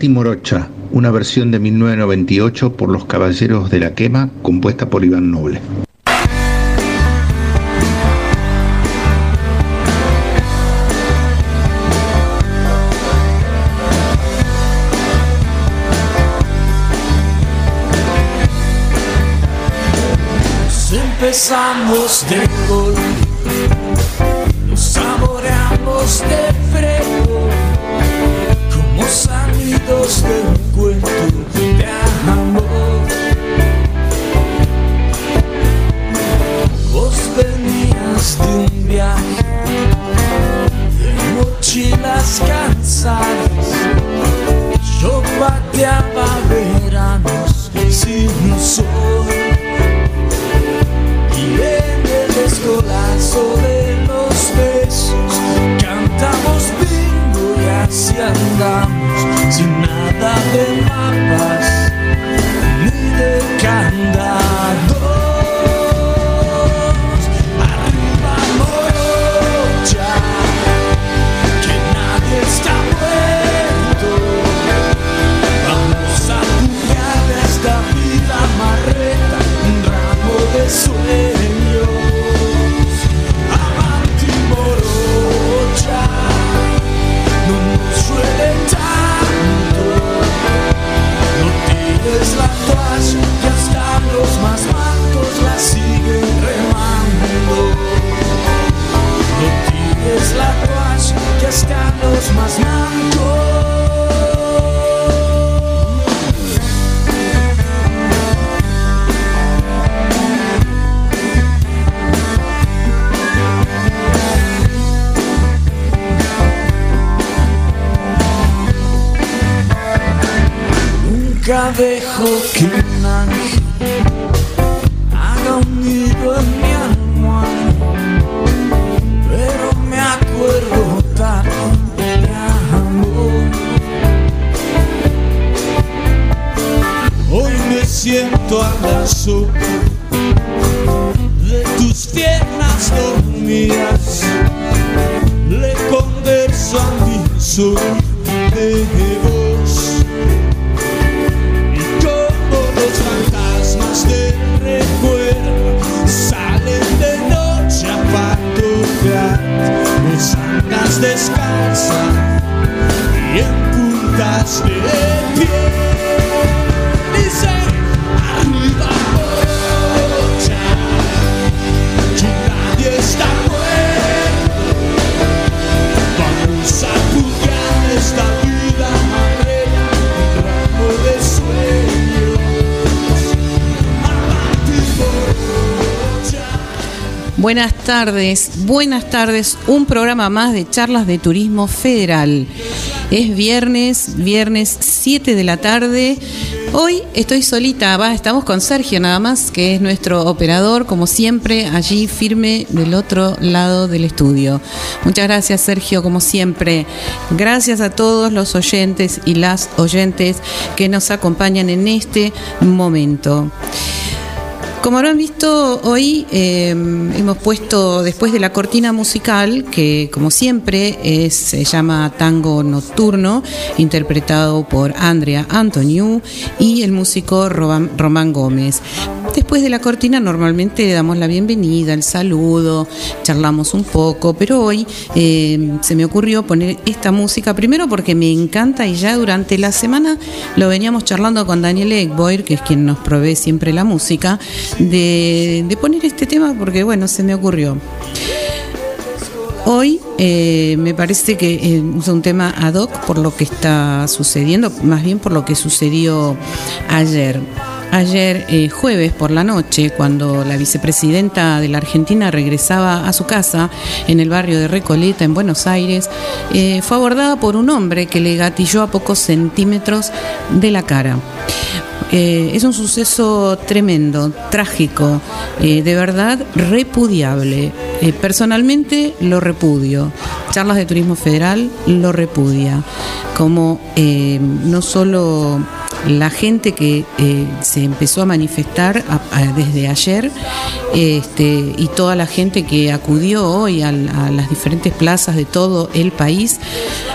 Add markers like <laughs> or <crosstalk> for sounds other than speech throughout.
Avanti Morocha, una versión de 1998 por los Caballeros de la Quema, compuesta por Iván Noble. empezamos de golpe, nos saboreamos de de un cuento de amor. Vos venías de un viaje, de mochilas cansadas, yo pateaba veranos sin sol. Y en el escolazo de los besos cantamos bingo y así andamos nada de mapas Nunca dejo Buenas tardes, buenas tardes. Un programa más de charlas de turismo federal. Es viernes, viernes 7 de la tarde. Hoy estoy solita, estamos con Sergio nada más, que es nuestro operador, como siempre, allí firme del otro lado del estudio. Muchas gracias, Sergio, como siempre. Gracias a todos los oyentes y las oyentes que nos acompañan en este momento. Como habrán visto hoy, eh, hemos puesto después de la cortina musical, que como siempre se llama Tango Nocturno, interpretado por Andrea Antoniu y el músico Román Gómez. Después de la cortina normalmente damos la bienvenida, el saludo, charlamos un poco, pero hoy eh, se me ocurrió poner esta música, primero porque me encanta y ya durante la semana lo veníamos charlando con Daniel Egboir, que es quien nos provee siempre la música, de, de poner este tema porque bueno, se me ocurrió. Hoy eh, me parece que eh, es un tema ad hoc por lo que está sucediendo, más bien por lo que sucedió ayer. Ayer eh, jueves por la noche, cuando la vicepresidenta de la Argentina regresaba a su casa en el barrio de Recoleta, en Buenos Aires, eh, fue abordada por un hombre que le gatilló a pocos centímetros de la cara. Eh, es un suceso tremendo, trágico, de verdad repudiable. personalmente lo repudio. Charlas de Turismo Federal lo repudia. Como no solo la gente que eh, se empezó a manifestar desde ayer este, y toda la gente que acudió hoy a, las diferentes plazas de todo el país,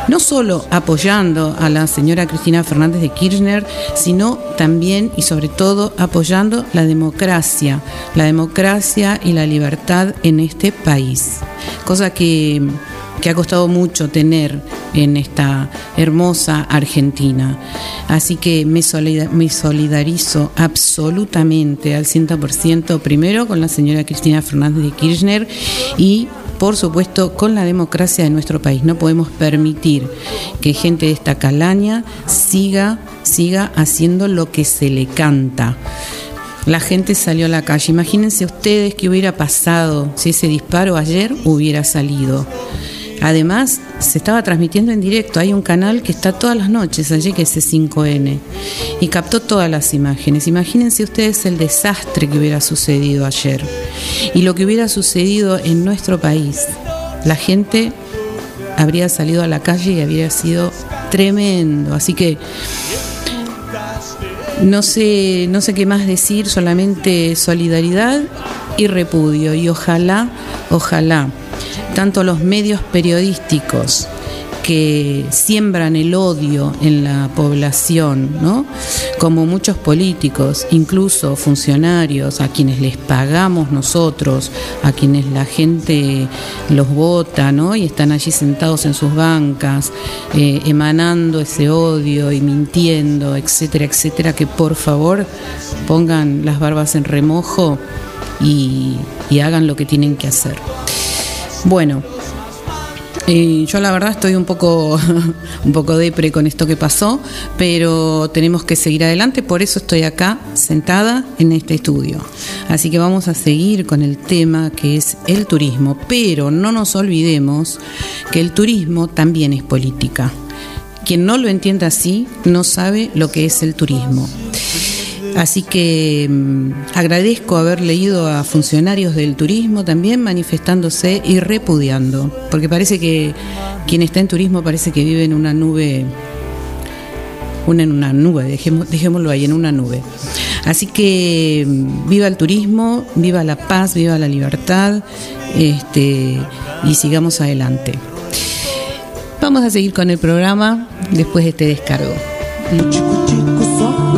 no solo apoyando a la señora Cristina Fernández de Kirchner, sino también y sobre todo apoyando la democracia, la democracia y la libertad en este país. Cosa que que ha costado mucho tener en esta hermosa Argentina. Así que me, solidarizo absolutamente al 100% primero con la señora Cristina Fernández de Kirchner y por supuesto, con la democracia de nuestro país. No podemos permitir que gente de esta calaña siga, siga haciendo lo que se le canta. La gente salió a la calle. Imagínense ustedes qué hubiera pasado si ese disparo ayer hubiera salido. Además, se estaba transmitiendo en directo. Hay un canal que está todas las noches allí, que es C5N, y captó todas las imágenes. Imagínense ustedes el desastre que hubiera sucedido ayer y lo que hubiera sucedido en nuestro país. La gente habría salido a la calle y habría sido tremendo. Así que no sé, no sé qué más decir, solamente solidaridad y repudio. Y ojalá, ojalá tanto los medios periodísticos que siembran el odio en la población, ¿no? como muchos políticos, incluso funcionarios a quienes les pagamos nosotros, a quienes la gente los vota ¿no? y están allí sentados en sus bancas, eh, emanando ese odio y mintiendo, etcétera, etcétera, que por favor pongan las barbas en remojo y hagan lo que tienen que hacer. Bueno, yo la verdad estoy un poco, <laughs> un poco depre con esto que pasó, pero tenemos que seguir adelante, por eso estoy acá sentada en este estudio. Así que vamos a seguir con el tema que es el turismo, pero no nos olvidemos que el turismo también es política. Quien no lo entienda así no sabe lo que es el turismo. Así que mm, agradezco haber leído a funcionarios del turismo también manifestándose y repudiando, porque parece que quien está en turismo parece que vive en una nube, una en una nube, dejémoslo ahí, en una nube. Así que mm, viva el turismo, viva la paz, viva la libertad, este, y sigamos adelante. Vamos a seguir con el programa después de este descargo.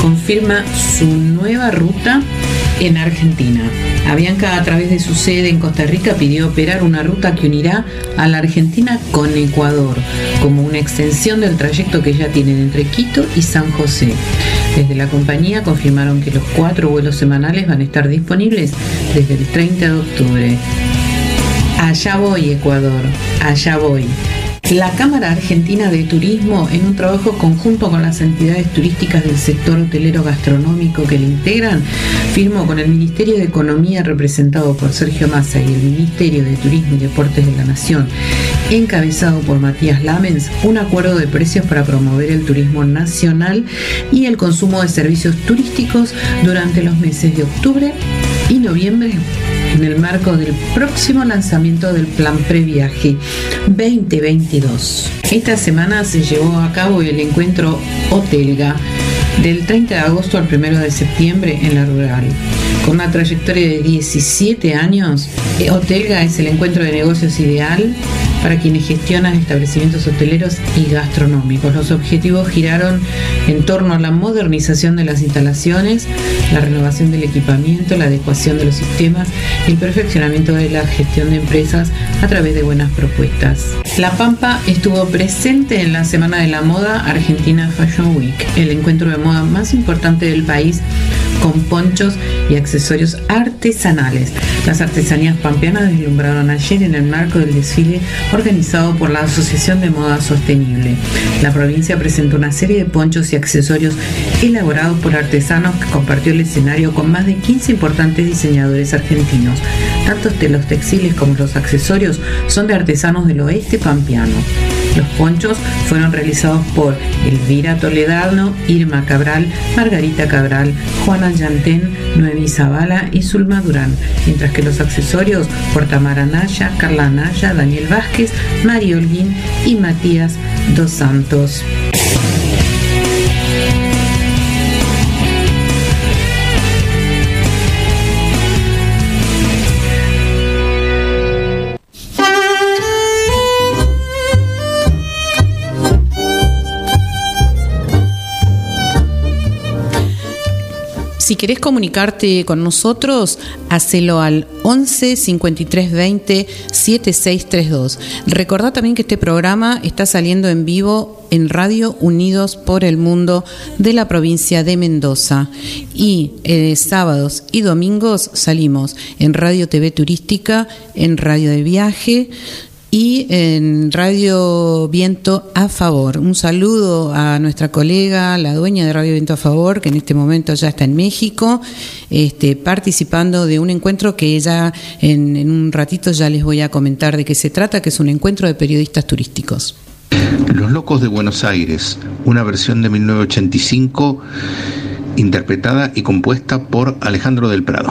Confirma su nueva ruta en Argentina. Avianca a través de su sede en Costa Rica pidió operar una ruta que unirá a la Argentina con Ecuador, como una extensión del trayecto que ya tienen entre Quito y San José. Desde la compañía confirmaron que los cuatro vuelos semanales van a estar disponibles desde el 30 de octubre. Allá voy, Ecuador, allá voy. La Cámara Argentina de Turismo, en un trabajo conjunto con las entidades turísticas del sector hotelero gastronómico que le integran, firmó con el Ministerio de Economía representado por Sergio Massa y el Ministerio de Turismo y Deportes de la Nación, encabezado por Matías Lamens, un acuerdo de precios para promover el turismo nacional y el consumo de servicios turísticos durante los meses de octubre y noviembre en el marco del próximo lanzamiento del plan Previaje 2022. Esta semana se llevó a cabo el encuentro Hotelga del 30 de agosto al 1 de septiembre en la rural. Con una trayectoria de 17 años, Hotelga es el encuentro de negocios ideal para quienes gestionan establecimientos hoteleros y gastronómicos. Los objetivos giraron en torno a la modernización de las instalaciones, la renovación del equipamiento, la adecuación de los sistemas y el perfeccionamiento de la gestión de empresas a través de buenas propuestas. La Pampa estuvo presente en la Semana de la Moda Argentina Fashion Week, el encuentro de moda más importante del país con ponchos y accesorios artesanales. Las artesanías pampeanas deslumbraron ayer en el marco del desfile organizado por la Asociación de Moda Sostenible. La provincia presentó una serie de ponchos y accesorios elaborados por artesanos que compartió el escenario con más de 15 importantes diseñadores argentinos. Tanto los textiles como los accesorios son de artesanos del oeste pampeano. Los ponchos fueron realizados por Elvira Toledano, Irma Cabral, Margarita Cabral, Juana Yantén, Noemí Zavala y Zulma Durán, mientras que los accesorios por Tamara Naya, Carla Naya, Daniel Vázquez, Mario Olguín y Matías Dos Santos. Si querés comunicarte con nosotros, hacelo al 11 53 20 7632. Recordá también que este programa está saliendo en vivo en Radio Unidos por el Mundo de la provincia de Mendoza. Y eh, sábados y domingos salimos en Radio TV Turística, en Radio de Viaje y en Radio Viento a Favor. Un saludo a nuestra colega, la dueña de Radio Viento a Favor, que en este momento ya está en México, este, participando de un encuentro que ella en, en un ratito ya les voy a comentar de qué se trata, que es un encuentro de periodistas turísticos. Los Locos de Buenos Aires, una versión de 1985 interpretada y compuesta por Alejandro del Prado.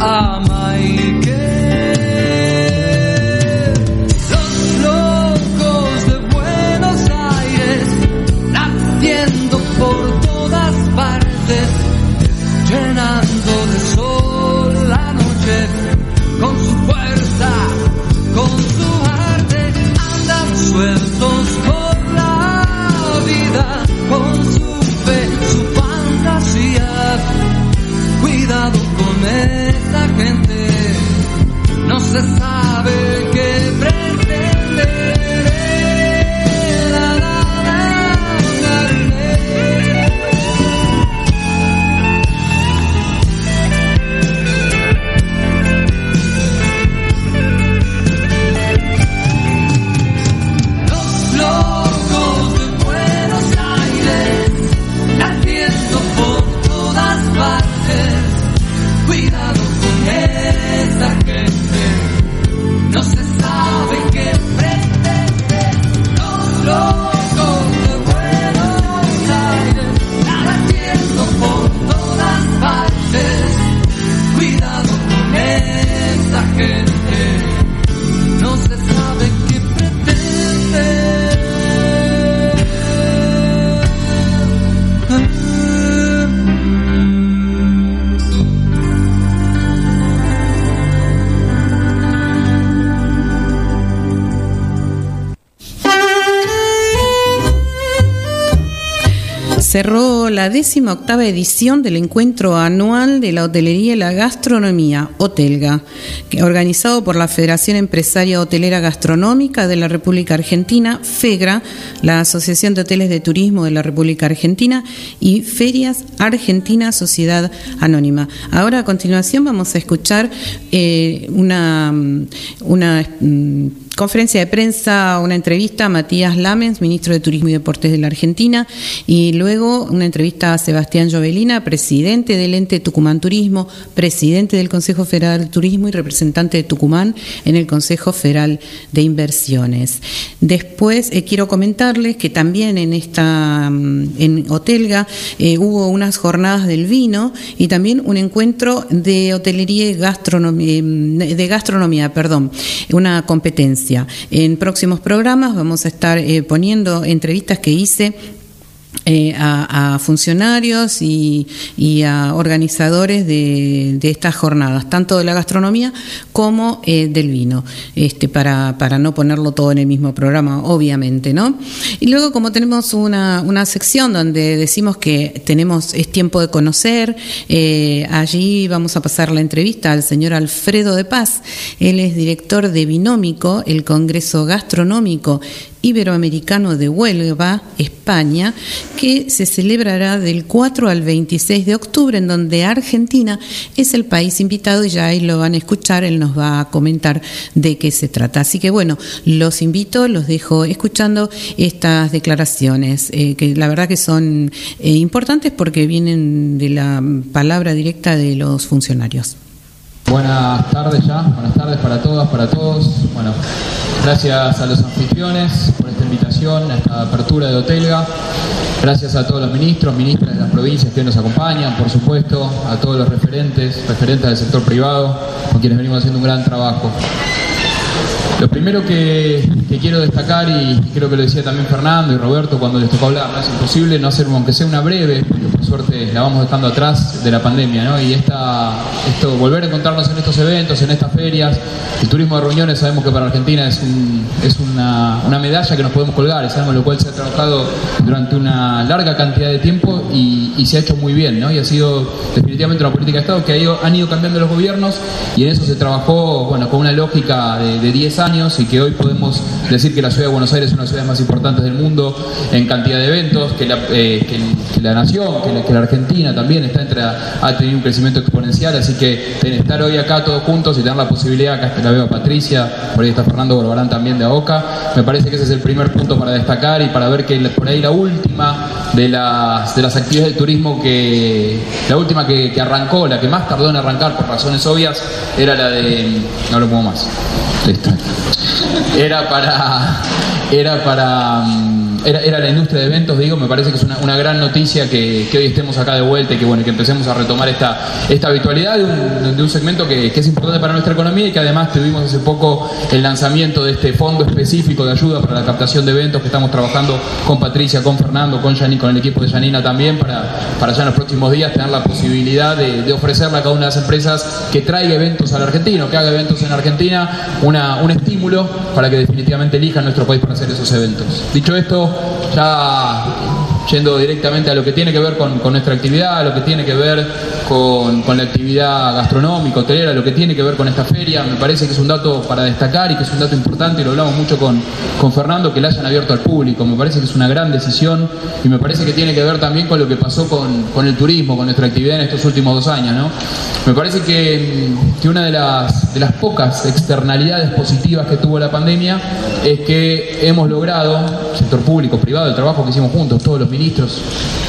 ama y que la décima octava edición del encuentro anual de la hotelería y la gastronomía, Hotelga, organizado por la Federación Empresaria Hotelera Gastronómica de la República Argentina, FEGRA, la Asociación de Hoteles de Turismo de la República Argentina y Ferias Argentina Sociedad Anónima. Ahora a continuación vamos a escuchar eh, una, una mm, conferencia de prensa, una entrevista a Matías Lamens, ministro de Turismo y Deportes de la Argentina, y luego una entrevista a Sebastián Jovelina, presidente del ente Tucumán Turismo, presidente del Consejo Federal de Turismo y representante de Tucumán en el Consejo Federal de Inversiones. Después eh, quiero comentarles que también en esta mm, en Hotelga eh, hubo unas jornadas del vino y también un encuentro de hotelería y gastronomía, mm, de gastronomía, perdón, una competencia. En próximos programas vamos a estar eh, poniendo entrevistas que hice eh, a, funcionarios y, a organizadores de, estas jornadas, tanto de la gastronomía como eh, del vino, este, para, para, no ponerlo todo en el mismo programa, obviamente, ¿no? Y luego, como tenemos una, una sección donde decimos que tenemos, es tiempo de conocer, eh, allí vamos a pasar la entrevista al señor Alfredo de Paz, él es director de Binómico, el Congreso Gastronómico Iberoamericano de Huelva, España, que se celebrará del 4 al 26 de octubre, en donde Argentina es el país invitado y ya ahí lo van a escuchar, él nos va a comentar de qué se trata. Así que bueno, los invito, los dejo escuchando estas declaraciones, eh, que la verdad que son eh, importantes porque vienen de la palabra directa de los funcionarios. Buenas tardes ya, buenas tardes para todas, para todos. Bueno, gracias a los anfitriones por esta invitación, a esta apertura de Hotelga. Gracias a todos los ministros, ministras de las provincias que nos acompañan, por supuesto, a todos los referentes, referentes del sector privado, con quienes venimos haciendo un gran trabajo. Lo primero que, quiero destacar, y creo que lo decía también Fernando y Roberto cuando les tocó hablar, ¿no? es imposible no hacer, aunque sea una breve, la vamos dejando atrás de la pandemia, y esta, volver a encontrarnos en estos eventos, en estas ferias, el turismo de reuniones sabemos que para Argentina es, es una, medalla que nos podemos colgar, es lo cual se ha trabajado durante una larga cantidad de tiempo y, se ha hecho muy bien, y ha sido definitivamente una política de Estado que ha ido, han ido cambiando los gobiernos y en eso se trabajó bueno, con una lógica de, de 10 años y que hoy podemos decir que la ciudad de Buenos Aires es una de las ciudades más importantes del mundo en cantidad de eventos, que la, eh, nación, que la, Argentina también está entre, ha tenido un crecimiento exponencial, así que estar hoy acá todos juntos y tener la posibilidad, acá la veo a Patricia, por ahí está Fernando Borbarán también de AOCA, me parece que ese es el primer punto para destacar y para ver que por ahí la última de las, de las actividades de turismo que, la última que, arrancó, la que más tardó en arrancar por razones obvias, era la de, no lo puedo más, era para, era para mm, era, la industria de eventos, digo, me parece que es una, gran noticia que, hoy estemos acá de vuelta y que bueno, que empecemos a retomar esta, esta habitualidad de un, segmento que, es importante para nuestra economía y que además tuvimos hace poco el lanzamiento de este fondo específico de ayuda para la captación de eventos que estamos trabajando con Patricia, con Fernando, con Yanni, con el equipo de Yanina también para, para ya en los próximos días tener la posibilidad de, ofrecerle a cada una de las empresas que traiga eventos al argentino, que haga eventos en Argentina, una, un estímulo para que definitivamente elijan nuestro país para hacer esos eventos. Dicho esto, ya yendo directamente a lo que tiene que ver con, nuestra actividad, a lo que tiene que ver con, la actividad gastronómica, hotelera, lo que tiene que ver con esta feria, me parece que es un dato para destacar y que es un dato importante, y lo hablamos mucho con, con Fernando, que la hayan abierto al público, me parece que es una gran decisión y me parece que tiene que ver también con lo que pasó con, el turismo, con nuestra actividad en estos últimos dos años. ¿no? Me parece que, que una de las, de las pocas externalidades positivas que tuvo la pandemia es que hemos logrado, sector público, privado, el trabajo que hicimos juntos, todos los ministros,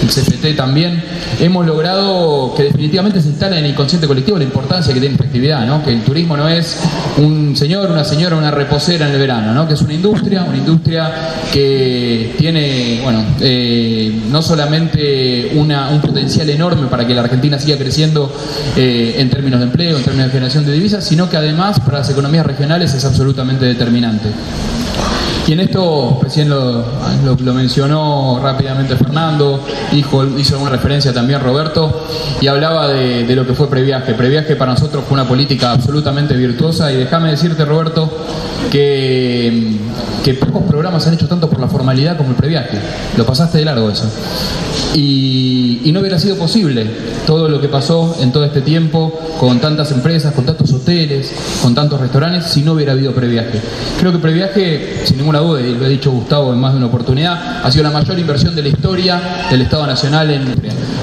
el CFT también, hemos logrado que definitivamente se instale en el inconsciente colectivo la importancia que tiene esta actividad, que el turismo no es un señor, una señora, una reposera en el verano, ¿no? que es una industria, una industria que tiene, bueno, eh, no solamente un potencial enorme para que la Argentina siga creciendo eh, en términos de empleo, en términos de generación de divisas, sino que además para las economías regionales es absolutamente determinante. Y en esto, recién lo, mencionó rápidamente Fernando, hizo, hizo alguna referencia también Roberto, y hablaba de, lo que fue Previaje. Previaje para nosotros fue una política absolutamente virtuosa, y déjame decirte, Roberto, que, que pocos programas se han hecho tanto por la formalidad como el Previaje. Lo pasaste de largo eso. Y, y, no hubiera sido posible todo lo que pasó en todo este tiempo con tantas empresas, con tantos hoteles, con tantos restaurantes, si no hubiera habido previaje. Creo que previaje, sin ninguna duda, y lo ha dicho Gustavo en más de una oportunidad, ha sido la mayor inversión de la historia del Estado Nacional en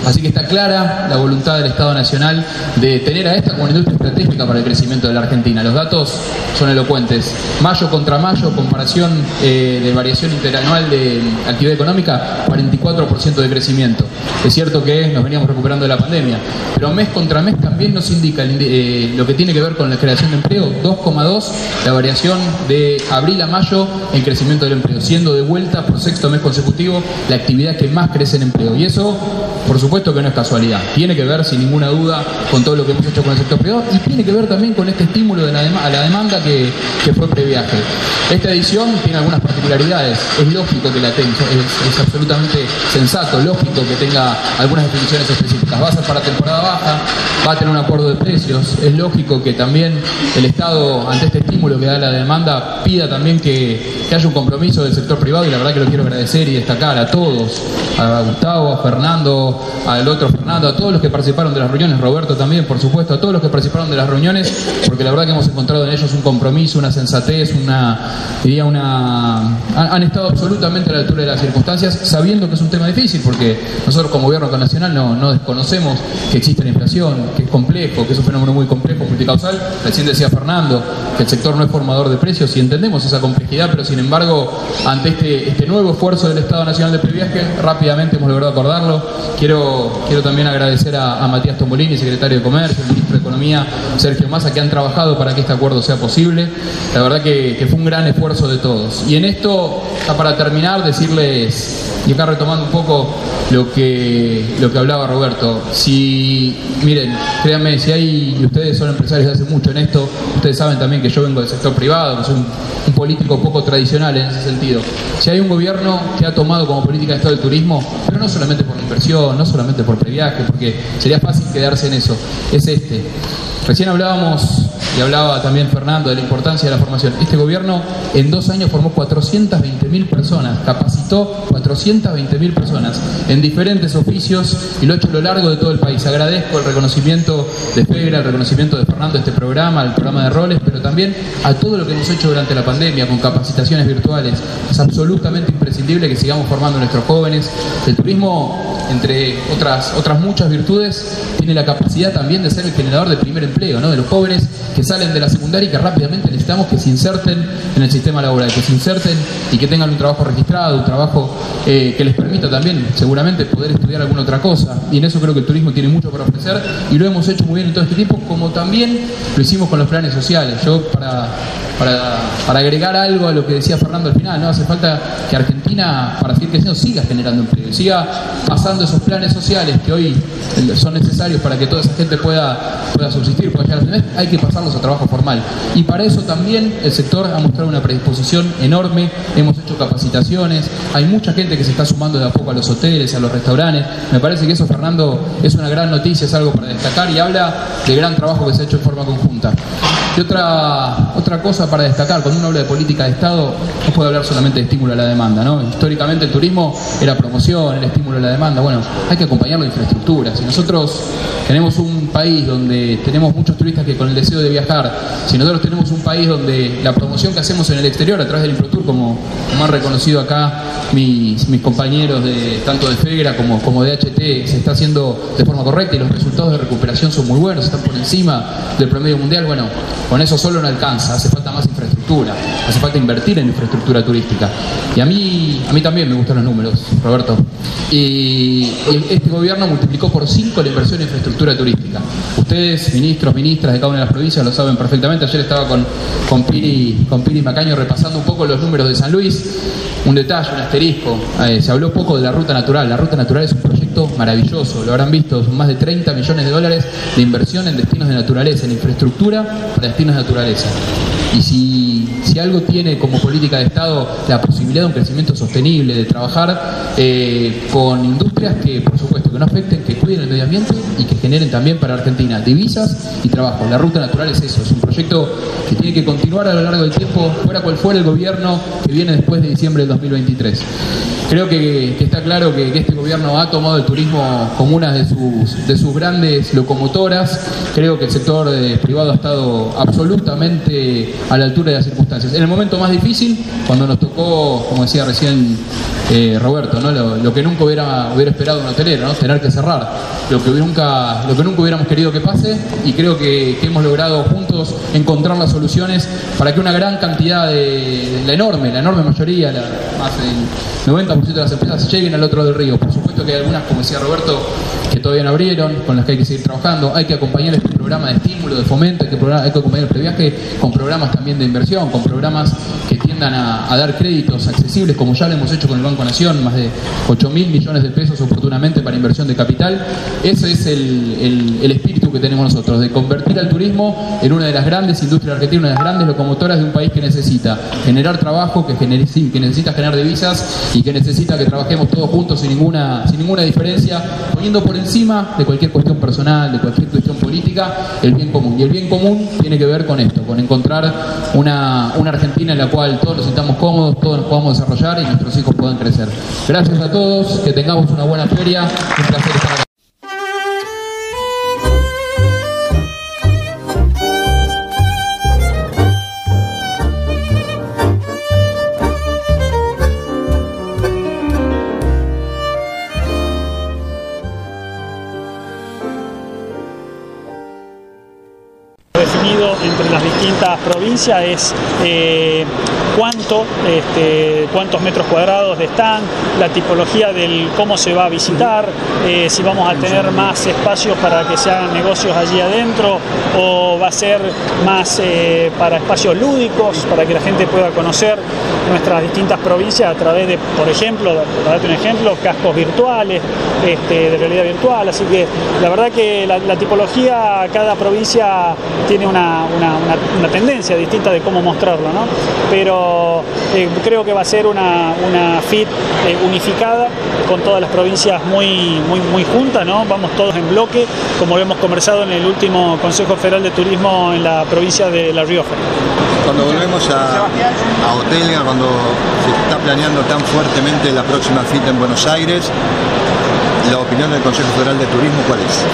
Así que está clara la voluntad del Estado Nacional de tener a esta como industria estratégica para el crecimiento de la Argentina. Los datos son elocuentes. Mayo contra mayo, comparación eh, de variación interanual de actividad económica, 44% de crecimiento. Es cierto que nos veníamos recuperando de la pandemia, pero mes contra mes también nos indica eh, lo que tiene que ver con la creación de empleo, 2,2 la variación de abril a mayo en crecimiento del empleo, siendo de vuelta por sexto mes consecutivo la actividad que más crece en empleo. Y eso, por supuesto, que no es casualidad. Tiene que ver, sin ninguna duda, con todo lo que hemos hecho con el sector privado y tiene que ver también con este estímulo a la demanda que, fue previaje. Esta edición tiene algunas particularidades. Es lógico que la tenga, es, absolutamente sensato, lógico que tenga algunas definiciones específicas. Va a ser para temporada baja, va a tener un acuerdo de precios. Es lógico que también el Estado, ante este estímulo que da la demanda, pida también que, que haya un compromiso del sector privado y la verdad que lo quiero agradecer y destacar a todos, a Gustavo, a Fernando, al otro Fernando, a todos los que participaron de las reuniones, Roberto también, por supuesto, a todos los que participaron de las reuniones, porque la verdad que hemos encontrado en ellos un compromiso, una sensatez, una, diría una... Han, estado absolutamente a la altura de las circunstancias, sabiendo que es un tema difícil, porque nosotros como gobierno nacional no, no desconocemos que existe la inflación, que es complejo, que es un fenómeno muy complejo, multicausal. Recién decía Fernando que el sector no es formador de precios y entendemos esa complejidad, pero sin embargo, ante este, este nuevo esfuerzo del Estado Nacional de Previaje, rápidamente hemos logrado acordarlo. Quiero quiero, también agradecer a, Matías Tombolini, secretario de Comercio, de Economía, Sergio Massa, que han trabajado para que este acuerdo sea posible. La verdad que, fue un gran esfuerzo de todos. Y en esto, para terminar, decirles, y acá retomando un poco lo que, lo que hablaba Roberto, si, miren, créanme, si hay, y ustedes son empresarios de hace mucho en esto, ustedes saben también que yo vengo del sector privado, que soy un, un político poco tradicional en ese sentido. Si hay un gobierno que ha tomado como política de Estado el turismo, pero no solamente por la inversión, no solamente por previaje, porque sería fácil quedarse en eso, es este. Recién hablábamos, y hablaba también Fernando, de la importancia de la formación. Este gobierno en dos años formó 420.000 personas, capacitó 420.000 personas en diferentes oficios y lo ha hecho a lo largo de todo el país. Agradezco el reconocimiento de FEGRA, el reconocimiento de Fernando a este programa, al programa de roles, pero también a todo lo que hemos hecho durante la pandemia con capacitaciones virtuales. Es absolutamente imprescindible que sigamos formando a nuestros jóvenes. El turismo, entre otras, otras muchas virtudes, tiene la capacidad también de ser el de primer empleo, ¿no? de los jóvenes que salen de la secundaria y que rápidamente necesitamos que se inserten en el sistema laboral, que se inserten y que tengan un trabajo registrado, un trabajo eh, que les permita también seguramente poder estudiar alguna otra cosa. Y en eso creo que el turismo tiene mucho para ofrecer y lo hemos hecho muy bien en todo este tiempo, como también lo hicimos con los planes sociales. Yo para, para, para agregar algo a lo que decía Fernando al final, ¿no? hace falta que Argentina, para seguir creciendo, siga generando empleo, siga pasando esos planes sociales que hoy son necesarios para que toda esa gente pueda, pueda subsistir, pueda llegar a fin hay que pasarlos a trabajo formal. Y para eso también el sector ha mostrado una predisposición enorme, hemos hecho capacitaciones, hay mucha gente que se está sumando de a poco a los hoteles, a los restaurantes. Me parece que eso, Fernando, es una gran noticia, es algo para destacar y habla de gran trabajo que se ha hecho en forma conjunta. Y otra, otra cosa para destacar, cuando uno habla de política de Estado, no puede hablar solamente de estímulo a la demanda. ¿no? Históricamente el turismo era promoción, era estímulo a la demanda. Bueno, hay que acompañarlo de infraestructura. Si nosotros tenemos un país donde tenemos muchos turistas que con el deseo de viajar, si nosotros tenemos un país donde la promoción que hacemos en el exterior a través del Infotour, como, como han reconocido acá mis, compañeros de tanto de FEGRA como, como de HT, se está haciendo de forma correcta y los resultados de recuperación son muy buenos, están por encima del promedio mundial, bueno, con eso solo no alcanza, hace falta hace falta invertir en infraestructura turística. Y a mí, a mí también me gustan los números, Roberto. Y este gobierno multiplicó por cinco la inversión en infraestructura turística. Ustedes, ministros, ministras de cada una de las provincias, lo saben perfectamente. Ayer estaba con, con, Piri, con Piri Macaño repasando un poco los números de San Luis. Un detalle, un asterisco. Eh, se habló poco de la ruta natural. La ruta natural es un proyecto maravilloso, lo habrán visto, son más de 30 millones de dólares de inversión en destinos de naturaleza, en infraestructura para destinos de naturaleza. Y si, si algo tiene como política de Estado la posibilidad de un crecimiento sostenible, de trabajar eh, con industrias que, por supuesto, que no afecten, que cuiden el medio ambiente y que generen también para Argentina divisas y trabajo. La ruta natural es eso, es un proyecto que tiene que continuar a lo largo del tiempo, fuera cual fuera el gobierno que viene después de diciembre del 2023. Creo que, está claro que, este gobierno ha tomado el turismo como una de sus, de sus grandes locomotoras. Creo que el sector eh, privado ha estado absolutamente a la altura de las circunstancias. En el momento más difícil, cuando nos tocó, como decía recién eh, Roberto, ¿no? Lo, que nunca hubiera, hubiera esperado un hotelero, ¿no? tener que cerrar, lo que, nunca, lo que nunca hubiéramos querido que pase y creo que, hemos logrado juntos encontrar las soluciones para que una gran cantidad de, la enorme, la enorme mayoría, la, más del 90% de las empresas lleguen al otro del río. Supuesto que hay algunas, como decía Roberto, que todavía no abrieron, con las que hay que seguir trabajando, hay que acompañar este programa de estímulo, de fomento, hay que, hay que acompañar el previaje con programas también de inversión, con programas que a, dar créditos accesibles, como ya lo hemos hecho con el Banco Nación, más de 8 mil millones de pesos oportunamente para inversión de capital. Ese es el, espíritu que tenemos nosotros, de convertir al turismo en una de las grandes industrias argentinas, una de las grandes locomotoras de un país que necesita generar trabajo, que, que necesita generar divisas y que necesita que trabajemos todos juntos sin ninguna, sin ninguna diferencia, poniendo por encima de cualquier cuestión personal, de cualquier cuestión política, el bien común. Y el bien común tiene que ver con esto, con encontrar una, una Argentina en la cual todos nos sintamos cómodos, todos nos podamos desarrollar y nuestros hijos puedan crecer. Gracias a todos, que tengamos una buena feria, un placer estar acá. Distintas provincias es eh, cuánto, este, cuántos metros cuadrados de stand, la tipología del cómo se va a visitar, eh, si vamos a tener más espacios para que se hagan negocios allí adentro o va a ser más eh, para espacios lúdicos, para que la gente pueda conocer nuestras distintas provincias a través de, por ejemplo, para darte un ejemplo, cascos virtuales, este, de realidad virtual, así que la verdad que la, tipología, cada provincia tiene una, una, tendencia distinta de cómo mostrarlo, ¿no? pero eh, creo que va a ser una, FIT eh, unificada con todas las provincias muy, muy, muy juntas, ¿no? vamos todos en bloque, como hemos conversado en el último Consejo Federal de Turismo en la provincia de La Rioja. Cuando volvemos a, a cuando se está planeando tan fuertemente la próxima FIT en Buenos Aires, la opinión del Consejo Federal de Turismo, ¿cuál es?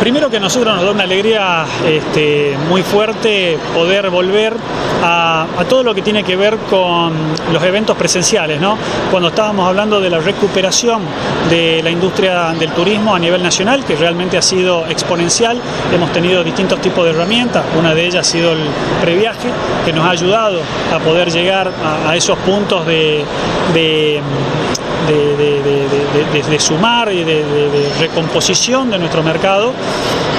Primero que a nosotros nos da una alegría este, muy fuerte poder volver a, todo lo que tiene que ver con los eventos presenciales. ¿no? Cuando estábamos hablando de la recuperación de la industria del turismo a nivel nacional, que realmente ha sido exponencial, hemos tenido distintos tipos de herramientas, una de ellas ha sido el previaje, que nos ha ayudado a poder llegar a, esos puntos de de, sumar y de, recomposición de nuestro mercado.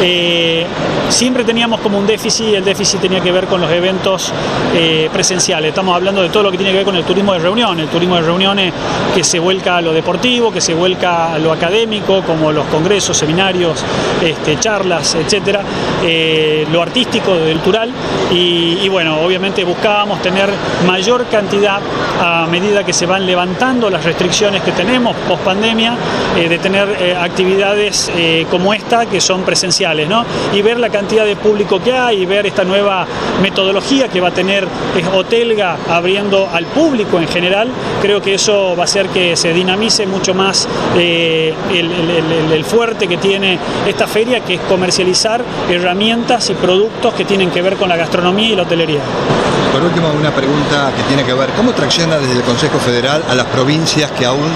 Eh, siempre teníamos como un déficit, el déficit tenía que ver con los eventos eh, presenciales. Estamos hablando de todo lo que tiene que ver con el turismo de reunión, el turismo de reuniones que se vuelca a lo deportivo, que se vuelca a lo académico, como los congresos, seminarios, este, charlas, etcétera, eh, lo artístico, cultural, y, y bueno, obviamente buscábamos tener mayor cantidad a medida que se van levantando las restricciones que tenemos post pandemia, eh, de tener eh, actividades eh, como esta que son presenciales, ¿no? Y ver la cantidad de público que hay y ver esta nueva metodología que va a tener Hotelga abriendo al público en general, creo que eso va a hacer que se dinamice mucho más el, el fuerte que tiene esta feria, que es comercializar herramientas y productos que tienen que ver con la gastronomía y la hotelería. Por último, una pregunta que tiene que ver, ¿cómo tracciona desde el Consejo Federal a las provincias que aún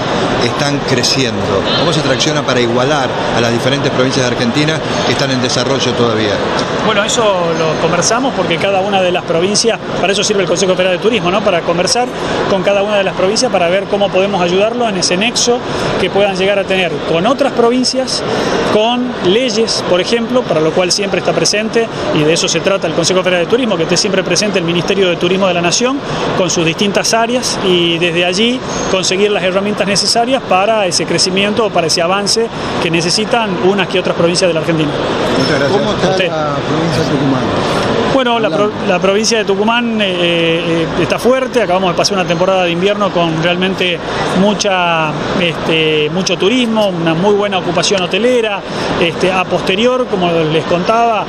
están creciendo? ¿Cómo se tracciona para igualar a las diferentes provincias de Argentina que están en desarrollo todavía? Bueno, eso lo conversamos porque cada una de las provincias, para eso sirve el Consejo Federal de Turismo, ¿no? Para conversar con cada una de las provincias para ver cómo podemos ayudarlo en ese nexo que puedan llegar a tener con otras provincias, con leyes, por ejemplo, para lo cual siempre está presente y de eso se trata el Consejo Federal de Turismo, que esté siempre presente el Ministerio de Turismo de la Nación con sus distintas áreas y desde allí conseguir las herramientas necesarias para ese crecimiento o para ese avance que necesitan unas que otras provincias de la Argentina. Muchas gracias. ¿Cómo está la provincia de Tucumán? Bueno, la, pro- la provincia de Tucumán eh, eh, está fuerte, acabamos de pasar una temporada de invierno con realmente mucha, este, mucho turismo, una muy buena ocupación hotelera. Este, a posterior, como les contaba,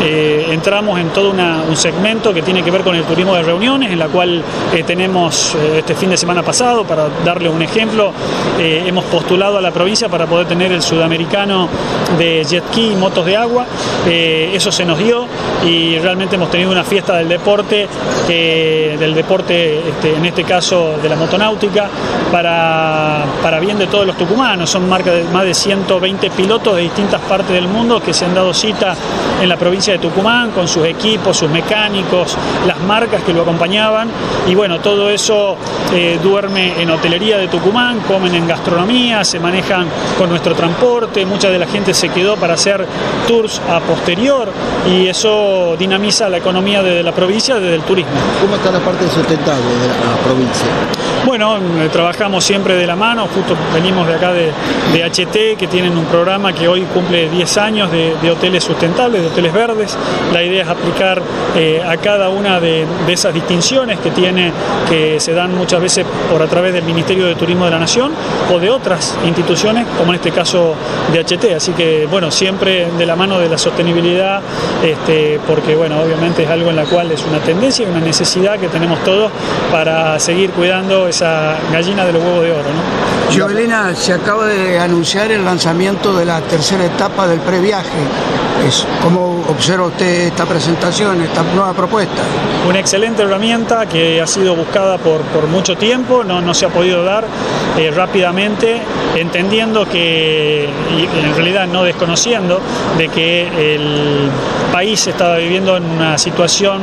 eh, entramos en todo una- un segmento que tiene que ver con el turismo de reuniones, en la cual tenemos este fin de semana pasado, para darle un ejemplo, hemos postulado a la provincia para poder tener el sudamericano de jet ski y motos de agua. Eso se nos dio y realmente hemos tenido una fiesta del deporte, eh, del deporte, este, en este caso de la motonáutica, para, para bien de todos los tucumanos. Son marca de más de 120 pilotos de distintas partes del mundo que se han dado cita en la provincia de Tucumán con sus equipos, sus mecánicos, las marcas que lo acompañaban. Y bueno, todo eso eh, duerme en hotelería de Tucumán, comen en gastronomía, se manejan con nuestro transporte, mucha de la gente se quedó para hacer tours a posterior y eso dinamiza la economía de la provincia desde el turismo. ¿Cómo está la parte sustentable de la provincia? Bueno, eh, trabajamos siempre de la mano, justo venimos de acá de, de HT, que tienen un programa que hoy cumple 10 años de, de hoteles sustentables, de hoteles verdes. La idea es aplicar eh, a cada una de, de esas distinciones que tiene, que se dan muchas veces por a través del Ministerio de Turismo de la Nación o de otras instituciones, como en este caso de HT. Así que, bueno, siempre de la mano de la sostenibilidad, este, porque, bueno, obviamente es algo en la cual es una tendencia y una necesidad que tenemos todos para seguir cuidando esa gallina de los huevos de oro. ¿no? Jovelina, se acaba de anunciar el lanzamiento de la tercera etapa del previaje. ¿Cómo observa usted esta presentación, esta nueva propuesta? Una excelente herramienta que ha sido buscada por, por mucho tiempo, no, no se ha podido dar eh, rápidamente, entendiendo que, y en realidad no desconociendo, de que el país estaba viviendo en una situación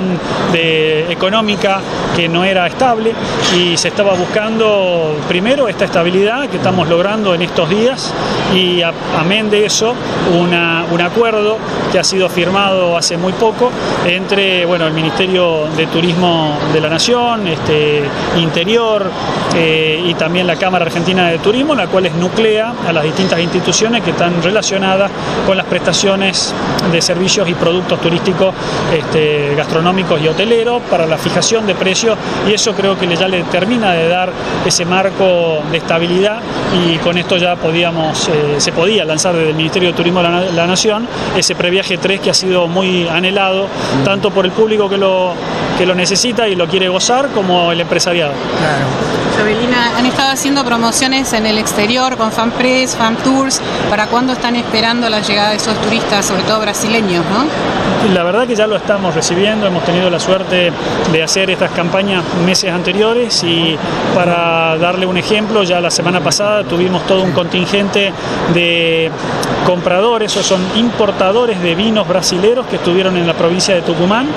económica que no era estable y se estaba buscando primero esta estabilidad que estamos logrando en estos días y amén de eso una- un acuerdo que ha sido firmado hace muy poco entre bueno, el Ministerio de Turismo de la Nación, este, Interior eh, y también la Cámara Argentina de Turismo, la cual es nuclea a las distintas instituciones que están relacionadas con las prestaciones de servicios y productos turísticos este, gastronómicos y hoteleros para la fijación de precios y eso creo que ya le termina de dar ese marco de estabilidad y con esto ya podíamos, eh, se podía lanzar desde el Ministerio de Turismo de la, la Nación ese previaje 3 que ha sido muy anhelado tanto por el público que lo, que lo necesita y lo quiere gozar como el empresariado. Jovelina, han estado haciendo promociones en el exterior con FanPress, FanTours. ¿Para cuándo están esperando la llegada de esos turistas, sobre todo brasileños, no? La verdad que ya lo estamos recibiendo, hemos tenido la suerte de hacer estas campañas meses anteriores y para darle un ejemplo, ya la semana pasada tuvimos todo un contingente de compradores o son importadores de vinos brasileros que estuvieron en la provincia de Tucumán,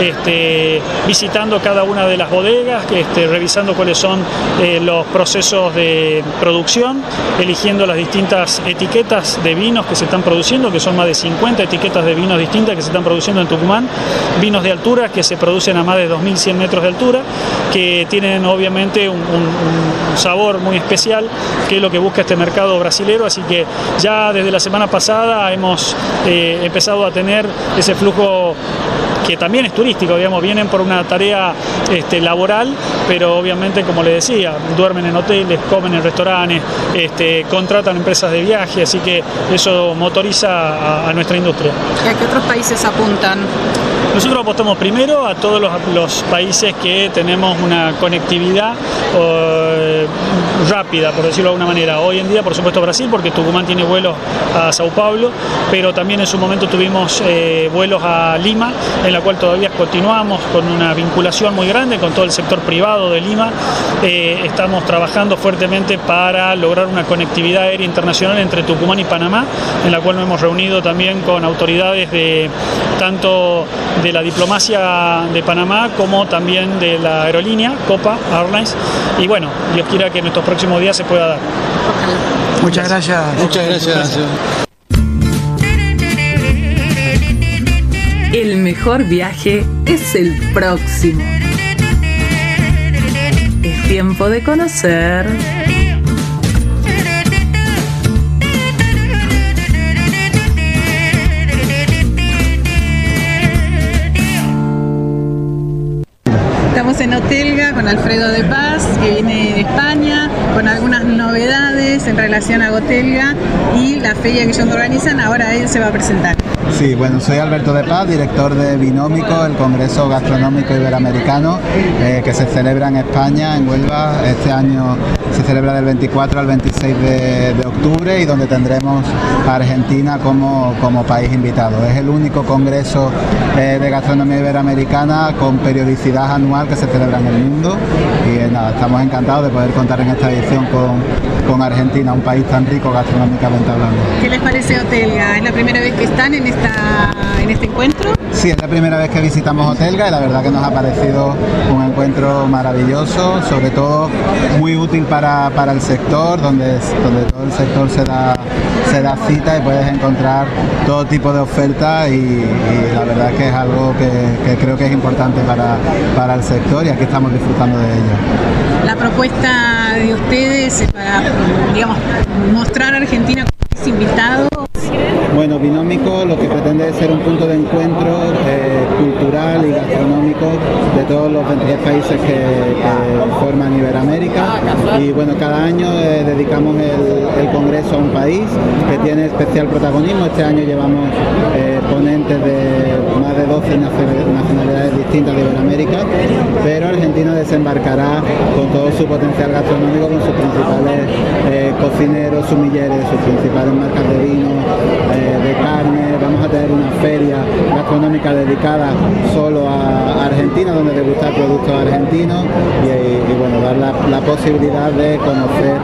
este, visitando cada una de las bodegas, este, revisando cuáles son eh, los procesos de producción, eligiendo las distintas etiquetas de vinos que se están produciendo, que son más de 50 etiquetas de vinos distintas que se están produciendo en Tucumán, vinos de altura que se producen a más de 2.100 metros de altura, que tienen obviamente un, sabor muy especial, que es lo que busca este mercado brasilero, así que ya desde la semana pasada hemos eh, empezado a tener ese flujo que también es turístico, digamos, vienen por una tarea este, laboral, pero obviamente, como le decía, duermen en hoteles, comen en restaurantes, este, contratan empresas de viaje, así que eso motoriza a, a nuestra industria. ¿Y a qué otros países apuntan? Nosotros apostamos primero a todos los, países que tenemos una conectividad rápida, por decirlo de alguna manera. Hoy en día, por supuesto, Brasil, porque Tucumán tiene vuelos a Sao Paulo, pero también en su momento tuvimos eh, vuelos a Lima, en la cual todavía continuamos con una vinculación muy grande con todo el sector privado de Lima. Eh, estamos trabajando fuertemente para lograr una conectividad aérea internacional entre Tucumán y Panamá, en la cual nos hemos reunido también con autoridades de tanto de la diplomacia de Panamá como también de la aerolínea Copa Airlines y bueno, Dios quiera que en estos próximos días se pueda dar. Muchas gracias. Muchas gracias. El mejor viaje es el próximo. Es tiempo de conocer. Estamos en Hotelga con Alfredo de Paz, que viene de España, con algunas novedades en relación a Gotelga y la feria que ellos organizan. Ahora él se va a presentar. Sí, bueno, soy Alberto de Paz, director de Binómico, el Congreso Gastronómico Iberoamericano, eh, que se celebra en España, en Huelva. Este año se celebra del 24 al 26 de, octubre y donde tendremos a Argentina como, como país invitado. Es el único congreso eh, de gastronomía iberoamericana con periodicidad anual que se celebra en el mundo y eh, nada, estamos encantados de poder contar en esta edición con, con Argentina, un país tan rico gastronómicamente hablando. ¿Qué les parece Hotelga? ¿Es la primera vez que están en, esta, en este encuentro? Sí, es la primera vez que visitamos Hotelga y la verdad que nos ha parecido un encuentro maravilloso, sobre todo muy útil para, para el sector, donde, donde todo el sector se da, se da cita y puedes encontrar todo tipo de ofertas y, la verdad que es algo que, creo que es importante para, para el sector y aquí estamos disfrutando de ello. La propuesta de ustedes es para, digamos, mostrar a Argentina como país invitado. Bueno, Binómico lo que pretende es ser un punto de encuentro eh, cultural y gastronómico de todos los 23 países que, forman Iberoamérica y bueno, cada año eh, dedicamos el, Congreso a un país que tiene especial protagonismo. Este año llevamos eh, ponentes de más de 12 nacio- nacionalidades distintas de Iberoamérica, pero Argentina desembarcará con todo su potencial gastronómico, con sus principales cocineros, sumilleres, sus principales marcas de vino, de carne. Vamos a tener una feria gastronómica dedicada solo a Argentina, donde degustar productos argentinos y, bueno, dar la, posibilidad de conocer